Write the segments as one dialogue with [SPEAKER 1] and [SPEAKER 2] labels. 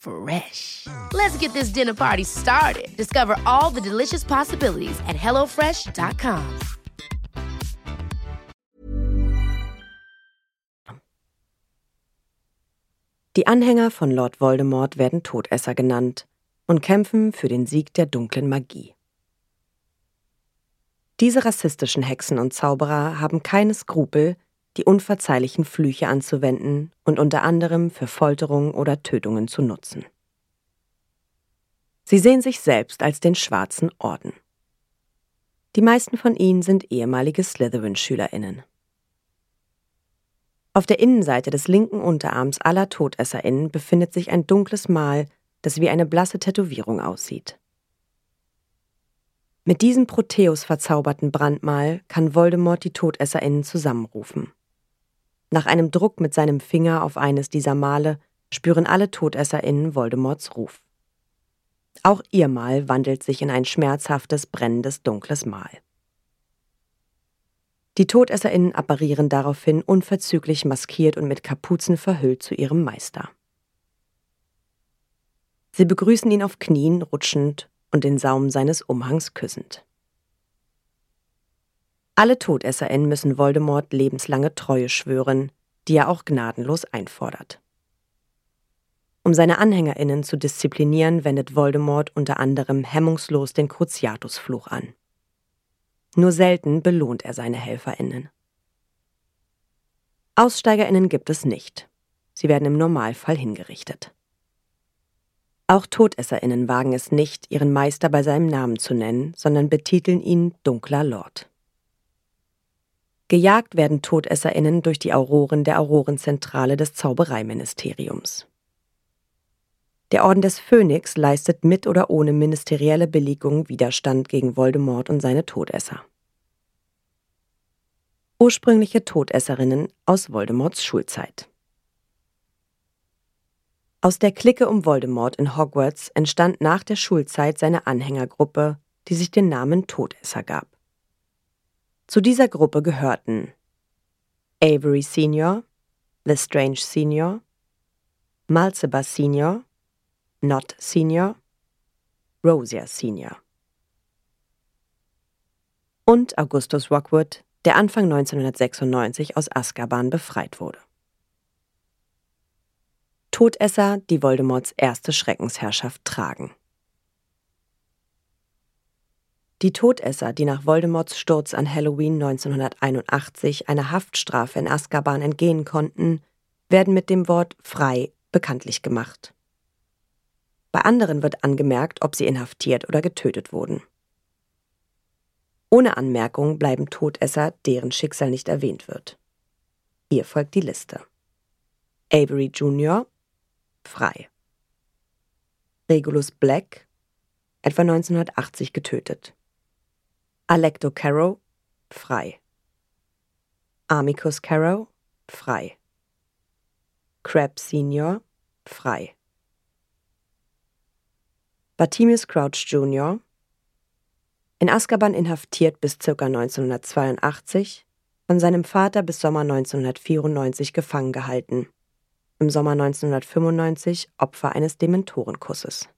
[SPEAKER 1] Fresh. Let's get this dinner party started. Discover all the delicious possibilities at hellofresh.com.
[SPEAKER 2] Die Anhänger von Lord Voldemort werden Todesser genannt und kämpfen für den Sieg der dunklen Magie. Diese rassistischen Hexen und Zauberer haben keine Skrupel, die unverzeihlichen Flüche anzuwenden und unter anderem für Folterungen oder Tötungen zu nutzen. Sie sehen sich selbst als den Schwarzen Orden. Die meisten von ihnen sind ehemalige Slytherin-SchülerInnen. Auf der Innenseite des linken Unterarms aller TodesserInnen befindet sich ein dunkles Mal, das wie eine blasse Tätowierung aussieht. Mit diesem Proteus verzauberten Brandmal kann Voldemort die TodesserInnen zusammenrufen. Nach einem Druck mit seinem Finger auf eines dieser Male spüren alle TodesserInnen Voldemorts Ruf. Auch ihr Mal wandelt sich in ein schmerzhaftes, brennendes, dunkles Mal. Die TodesserInnen apparieren daraufhin unverzüglich maskiert und mit Kapuzen verhüllt zu ihrem Meister. Sie begrüßen ihn auf Knien, rutschend und den Saum seines Umhangs küssend. Alle TodesserInnen müssen Voldemort lebenslange Treue schwören, die er auch gnadenlos einfordert. Um seine AnhängerInnen zu disziplinieren, wendet Voldemort unter anderem hemmungslos den Cruciatus-Fluch an. Nur selten belohnt er seine HelferInnen. AussteigerInnen gibt es nicht. Sie werden im Normalfall hingerichtet. Auch TodesserInnen wagen es nicht, ihren Meister bei seinem Namen zu nennen, sondern betiteln ihn Dunkler Lord. Gejagt werden TodesserInnen durch die Auroren der Aurorenzentrale des Zaubereiministeriums. Der Orden des Phönix leistet mit oder ohne ministerielle Billigung Widerstand gegen Voldemort und seine Todesser. Ursprüngliche Todesserinnen aus Voldemorts Schulzeit. Aus der Clique um Voldemort in Hogwarts entstand nach der Schulzeit seine Anhängergruppe, die sich den Namen Todesser gab. Zu dieser Gruppe gehörten Avery Senior, Lestrange Senior, Malzeba Senior, Not Senior, Rosier Senior. Und Augustus Rockwood, der Anfang 1996 aus Azkaban befreit wurde. Todesser, die Voldemorts erste Schreckensherrschaft tragen. Die Todesser, die nach Voldemorts Sturz an Halloween 1981 einer Haftstrafe in Azkaban entgehen konnten, werden mit dem Wort frei bekanntlich gemacht. Bei anderen wird angemerkt, ob sie inhaftiert oder getötet wurden. Ohne Anmerkung bleiben Todesser, deren Schicksal nicht erwähnt wird. Hier folgt die Liste. Avery Jr. frei. Regulus Black, etwa 1980 getötet. Alecto Carrow, frei. Amicus Carrow, frei. Crab Senior, frei. Bartimius Crouch Jr., in Azkaban inhaftiert bis ca. 1982, von seinem Vater bis Sommer 1994 gefangen gehalten, im Sommer 1995 Opfer eines Dementorenkusses.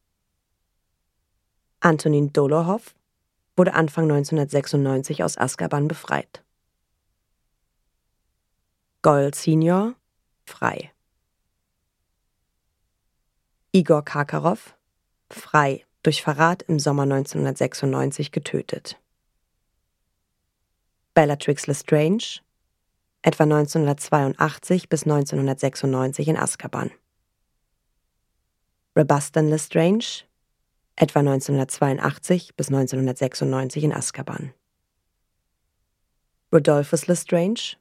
[SPEAKER 2] Antonin Dolohov wurde Anfang 1996 aus Azkaban befreit. Goyle Senior frei. Igor Karkarow frei durch Verrat im Sommer 1996 getötet. Bellatrix Lestrange, etwa 1982 bis 1996 in Azkaban. Rebustan Lestrange, etwa 1982 bis 1996 in Azkaban. Rodolphus Lestrange,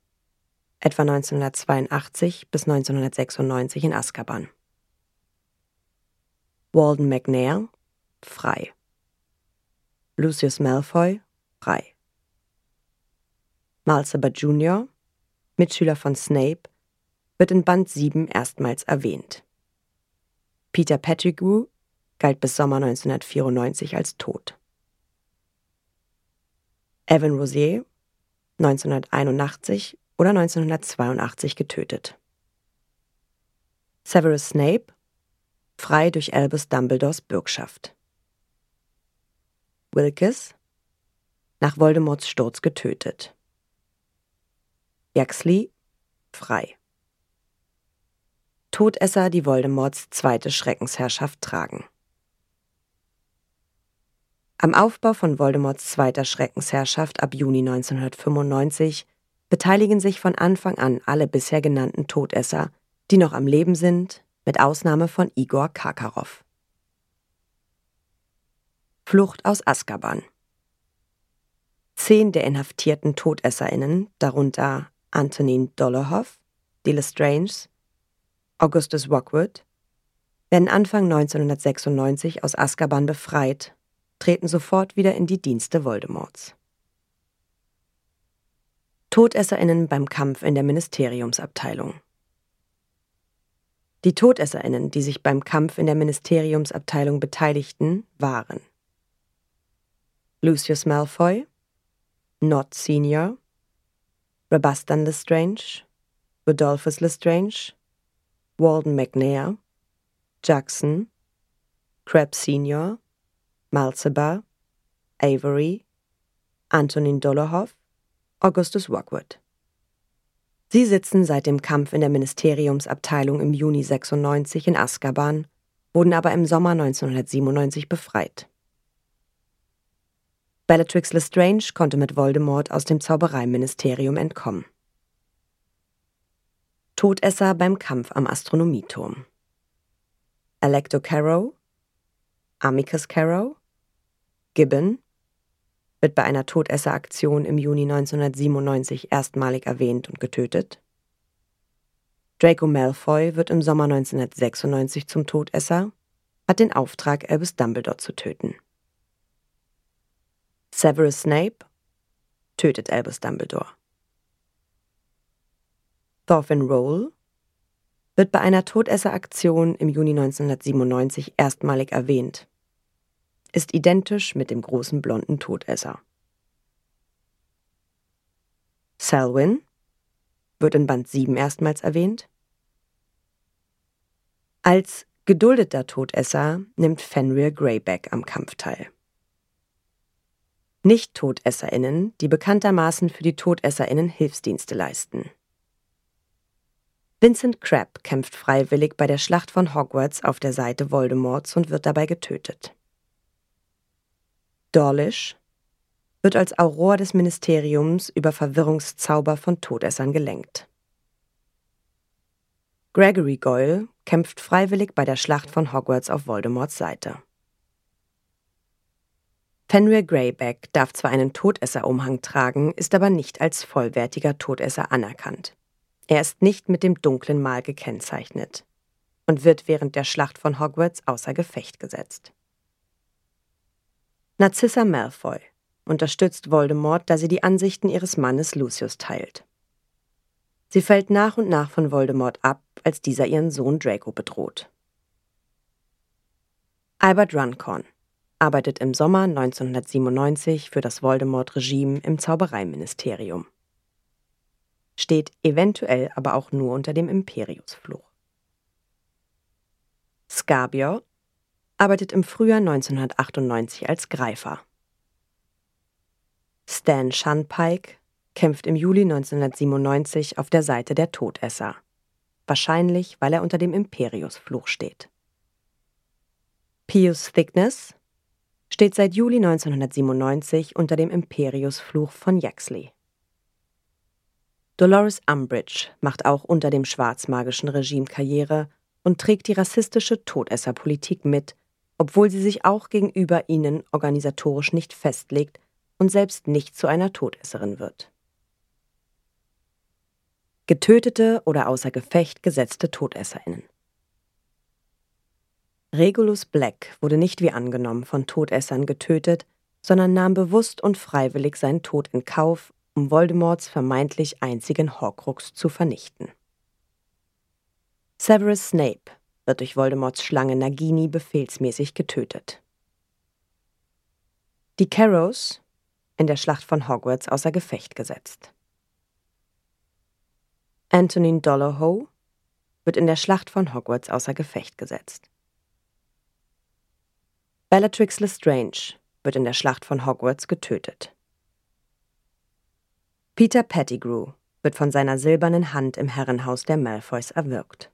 [SPEAKER 2] etwa 1982 bis 1996 in Azkaban. Walden McNair, frei. Lucius Malfoy, frei. Malsaber Jr., Mitschüler von Snape, wird in Band 7 erstmals erwähnt. Peter Pettigrew galt bis Sommer 1994 als tot. Evan Rosier 1981 oder 1982 getötet. Severus Snape frei durch Albus Dumbledores Bürgschaft. Wilkes nach Voldemorts Sturz getötet. Yaxley frei. Todesser, die Voldemorts zweite Schreckensherrschaft tragen. Am Aufbau von Voldemorts zweiter Schreckensherrschaft ab Juni 1995 beteiligen sich von Anfang an alle bisher genannten Todesser, die noch am Leben sind, mit Ausnahme von Igor Karkarow. Flucht aus Azkaban Zehn der inhaftierten TodesserInnen, darunter Antonin Dolohov, Lestrange, Augustus Rockwood, werden Anfang 1996 aus Azkaban befreit, treten sofort wieder in die Dienste Voldemorts. TodesserInnen beim Kampf in der Ministeriumsabteilung. Die TodesserInnen, die sich beim Kampf in der Ministeriumsabteilung beteiligten, waren Lucius Malfoy, Nott Senior, Rabastan Lestrange, Rodolphus Lestrange, Walden McNair, Jackson, Crabbe Senior, Malzeba, Avery, Antonin Dolohov, Augustus Rockwood. Sie sitzen seit dem Kampf in der Ministeriumsabteilung im Juni 96 in Azkaban, wurden aber im Sommer 1997 befreit. Bellatrix Lestrange konnte mit Voldemort aus dem Zaubereiministerium entkommen. Todesser beim Kampf am Astronomieturm. Alecto Carrow, Amicus Carrow, Gibbon, wird bei einer Todesseraktion im Juni 1997 erstmalig erwähnt und getötet. Draco Malfoy wird im Sommer 1996 zum Todesser, hat den Auftrag, Albus Dumbledore zu töten. Severus Snape tötet Albus Dumbledore. Thorfinn Roll wird bei einer Todesseraktion im Juni 1997 erstmalig erwähnt, ist identisch mit dem großen blonden Todesser. Selwyn wird in Band 7 erstmals erwähnt. Als geduldeter Todesser nimmt Fenrir Greyback am Kampf teil. Nicht-TodesserInnen, die bekanntermaßen für die TodesserInnen Hilfsdienste leisten. Vincent Crabbe kämpft freiwillig bei der Schlacht von Hogwarts auf der Seite Voldemorts und wird dabei getötet. Dawlish wird als Auror des Ministeriums über Verwirrungszauber von Todessern gelenkt. Gregory Goyle kämpft freiwillig bei der Schlacht von Hogwarts auf Voldemorts Seite. Fenrir Greyback darf zwar einen Todesserumhang tragen, ist aber nicht als vollwertiger Todesser anerkannt. Er ist nicht mit dem dunklen Mal gekennzeichnet und wird während der Schlacht von Hogwarts außer Gefecht gesetzt. Narcissa Malfoy unterstützt Voldemort, da sie die Ansichten ihres Mannes Lucius teilt. Sie fällt nach und nach von Voldemort ab, als dieser ihren Sohn Draco bedroht. Albert Runcorn arbeitet im Sommer 1997 für das Voldemort-Regime im Zaubereiministerium steht eventuell aber auch nur unter dem Imperiusfluch. Scabior arbeitet im Frühjahr 1998 als Greifer. Stan Shunpike kämpft im Juli 1997 auf der Seite der Todesser, wahrscheinlich weil er unter dem Imperiusfluch steht. Pius Thickness steht seit Juli 1997 unter dem Imperiusfluch von Yaxley. Dolores Umbridge macht auch unter dem schwarzmagischen Regime Karriere und trägt die rassistische Todesserpolitik mit, obwohl sie sich auch gegenüber ihnen organisatorisch nicht festlegt und selbst nicht zu einer Todesserin wird. Getötete oder außer Gefecht gesetzte Todesserinnen. Regulus Black wurde nicht wie angenommen von Todessern getötet, sondern nahm bewusst und freiwillig seinen Tod in Kauf, um Voldemorts vermeintlich einzigen Horcrux zu vernichten. Severus Snape wird durch Voldemorts Schlange Nagini befehlsmäßig getötet. Die Carrows in der Schlacht von Hogwarts außer Gefecht gesetzt. Antonin Dolohou wird in der Schlacht von Hogwarts außer Gefecht gesetzt. Bellatrix Lestrange wird in der Schlacht von Hogwarts getötet. Peter Pettigrew wird von seiner silbernen Hand im Herrenhaus der Malfoys erwürgt.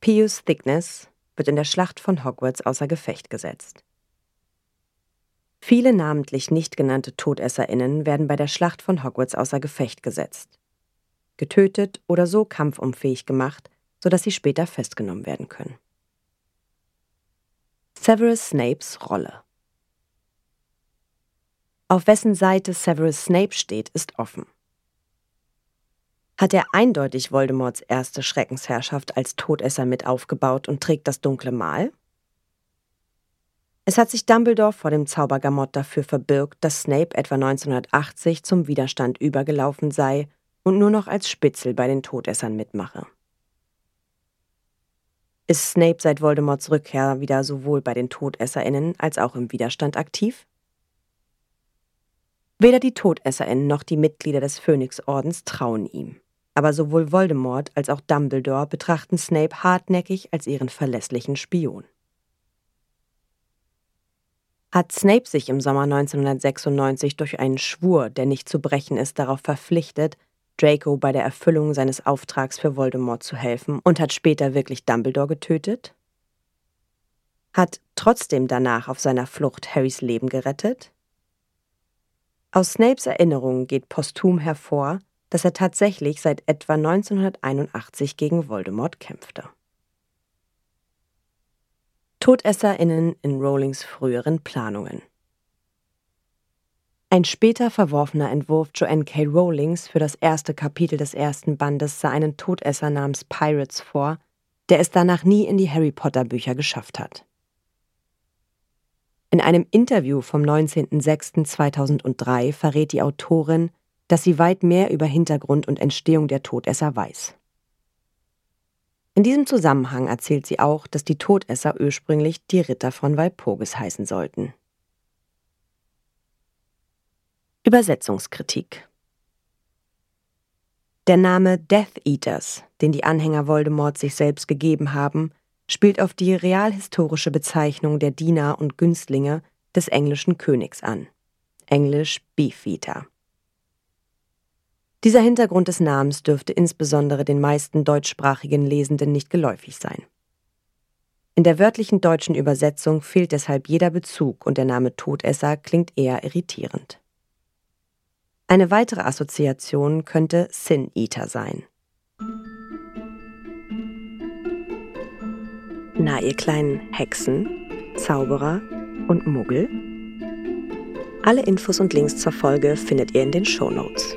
[SPEAKER 2] Pius Thickness wird in der Schlacht von Hogwarts außer Gefecht gesetzt. Viele namentlich nicht genannte TodesserInnen werden bei der Schlacht von Hogwarts außer Gefecht gesetzt, getötet oder so kampfunfähig gemacht, sodass sie später festgenommen werden können. Severus Snapes Rolle Auf wessen Seite Severus Snape steht, ist offen. Hat er eindeutig Voldemorts erste Schreckensherrschaft als Todesser mit aufgebaut und trägt das dunkle Mal? Es hat sich Dumbledore vor dem Zaubergamott dafür verbürgt, dass Snape etwa 1980 zum Widerstand übergelaufen sei und nur noch als Spitzel bei den Todessern mitmache. Ist Snape seit Voldemorts Rückkehr wieder sowohl bei den TodesserInnen als auch im Widerstand aktiv? Weder die TodesserInnen noch die Mitglieder des Phönixordens trauen ihm. Aber sowohl Voldemort als auch Dumbledore betrachten Snape hartnäckig als ihren verlässlichen Spion. Hat Snape sich im Sommer 1996 durch einen Schwur, der nicht zu brechen ist, darauf verpflichtet, Draco bei der Erfüllung seines Auftrags für Voldemort zu helfen und hat später wirklich Dumbledore getötet? Hat trotzdem danach auf seiner Flucht Harrys Leben gerettet? Aus Snapes Erinnerungen geht posthum hervor, dass er tatsächlich seit etwa 1981 gegen Voldemort kämpfte. TodesserInnen in Rowlings früheren Planungen ein später verworfener Entwurf Joanne K. Rowlings für das erste Kapitel des ersten Bandes sah einen Todesser namens Pirates vor, der es danach nie in die Harry Potter Bücher geschafft hat. In einem Interview vom 19.06.2003 verrät die Autorin, dass sie weit mehr über Hintergrund und Entstehung der Todesser weiß. In diesem Zusammenhang erzählt sie auch, dass die Todesser ursprünglich die Ritter von Walpurgis heißen sollten. Übersetzungskritik Der Name Death Eaters, den die Anhänger Voldemort sich selbst gegeben haben, spielt auf die realhistorische Bezeichnung der Diener und Günstlinge des englischen Königs an. Englisch Beefeater. Dieser Hintergrund des Namens dürfte insbesondere den meisten deutschsprachigen Lesenden nicht geläufig sein. In der wörtlichen deutschen Übersetzung fehlt deshalb jeder Bezug und der Name Todesser klingt eher irritierend. Eine weitere Assoziation könnte Sin Eater sein. Na, ihr kleinen Hexen, Zauberer und Muggel? Alle Infos und Links zur Folge findet ihr in den Show Notes.